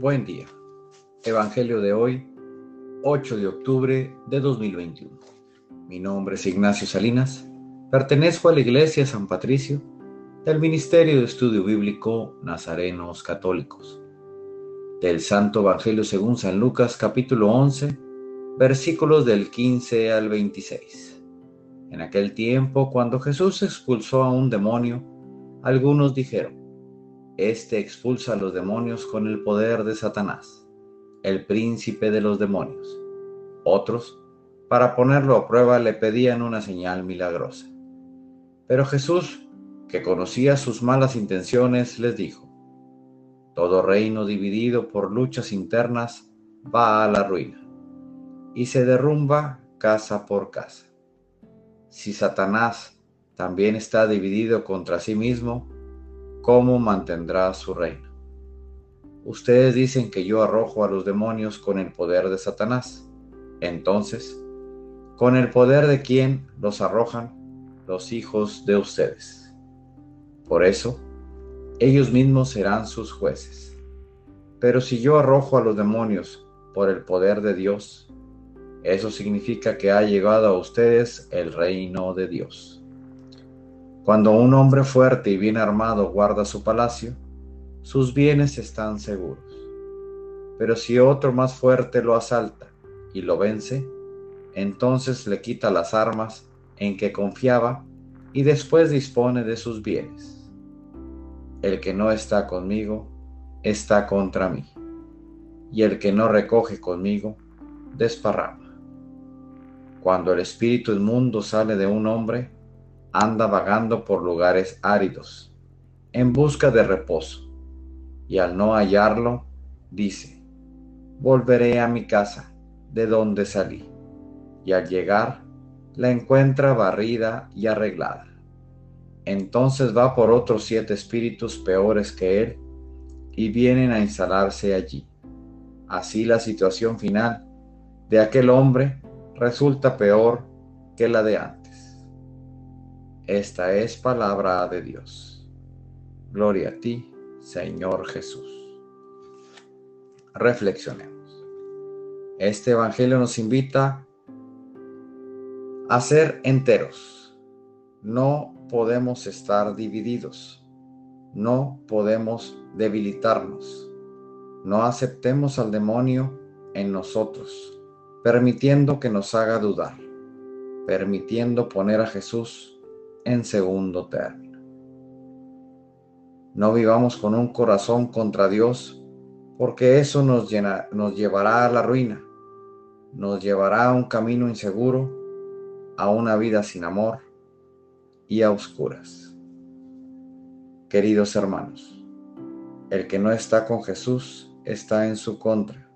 Buen día. Evangelio de hoy, 8 de octubre de 2021. Mi nombre es Ignacio Salinas. Pertenezco a la Iglesia San Patricio del Ministerio de Estudio Bíblico Nazarenos Católicos. Del Santo Evangelio según San Lucas capítulo 11, versículos del 15 al 26. En aquel tiempo, cuando Jesús expulsó a un demonio, algunos dijeron, Este expulsa a los demonios con el poder de Satanás, el príncipe de los demonios. Otros, para ponerlo a prueba, le pedían una señal milagrosa. Pero Jesús, que conocía sus malas intenciones, les dijo, Todo reino dividido por luchas internas va a la ruina y se derrumba casa por casa. Si Satanás también está dividido contra sí mismo, ¿cómo mantendrá su reino? Ustedes dicen que yo arrojo a los demonios con el poder de Satanás. Entonces, ¿con el poder de quién los arrojan? Los hijos de ustedes. Por eso, ellos mismos serán sus jueces. Pero si yo arrojo a los demonios por el poder de Dios, eso significa que ha llegado a ustedes el reino de Dios. Cuando un hombre fuerte y bien armado guarda su palacio, sus bienes están seguros. Pero si otro más fuerte lo asalta y lo vence, entonces le quita las armas en que confiaba y después dispone de sus bienes. El que no está conmigo, está contra mí, y el que no recoge conmigo, desparrama. Cuando el espíritu inmundo sale de un hombre, anda vagando por lugares áridos, en busca de reposo, y al no hallarlo, dice, volveré a mi casa, de donde salí, y al llegar, la encuentra barrida y arreglada. Entonces va por otros siete espíritus peores que él, y vienen a instalarse allí. Así la situación final de aquel hombre resulta peor que la de antes. Esta es palabra de Dios. Gloria a ti, Señor Jesús. Reflexionemos. Este Evangelio nos invita a ser enteros. No podemos estar divididos. No podemos debilitarnos. No aceptemos al demonio en nosotros permitiendo que nos haga dudar, permitiendo poner a Jesús en segundo término. No vivamos con un corazón contra Dios, porque eso nos, llevará a la ruina, nos llevará a un camino inseguro, a una vida sin amor y a oscuras. Queridos hermanos, el que no está con Jesús está en su contra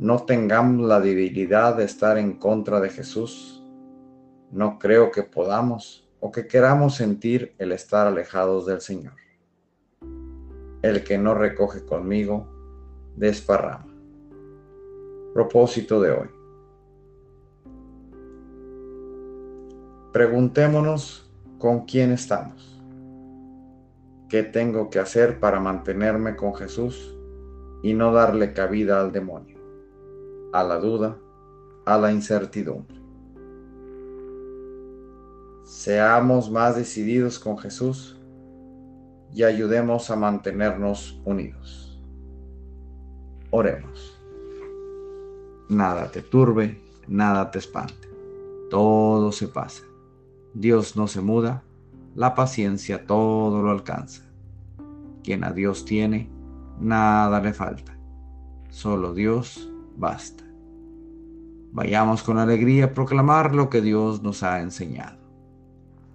no tengamos la debilidad de estar en contra de Jesús. No creo que podamos o que queramos sentir el estar alejados del Señor. El que no recoge conmigo, desparrama. Propósito de hoy. Preguntémonos con quién estamos. ¿Qué tengo que hacer para mantenerme con Jesús y no darle cabida al demonio? a la duda, a la incertidumbre. Seamos más decididos con Jesús y ayudemos a mantenernos unidos. Oremos. Nada te turbe, nada te espante. Todo se pasa. Dios no se muda, la paciencia todo lo alcanza. Quien a Dios tiene, nada le falta. Solo Dios basta. Vayamos con alegría a proclamar lo que Dios nos ha enseñado.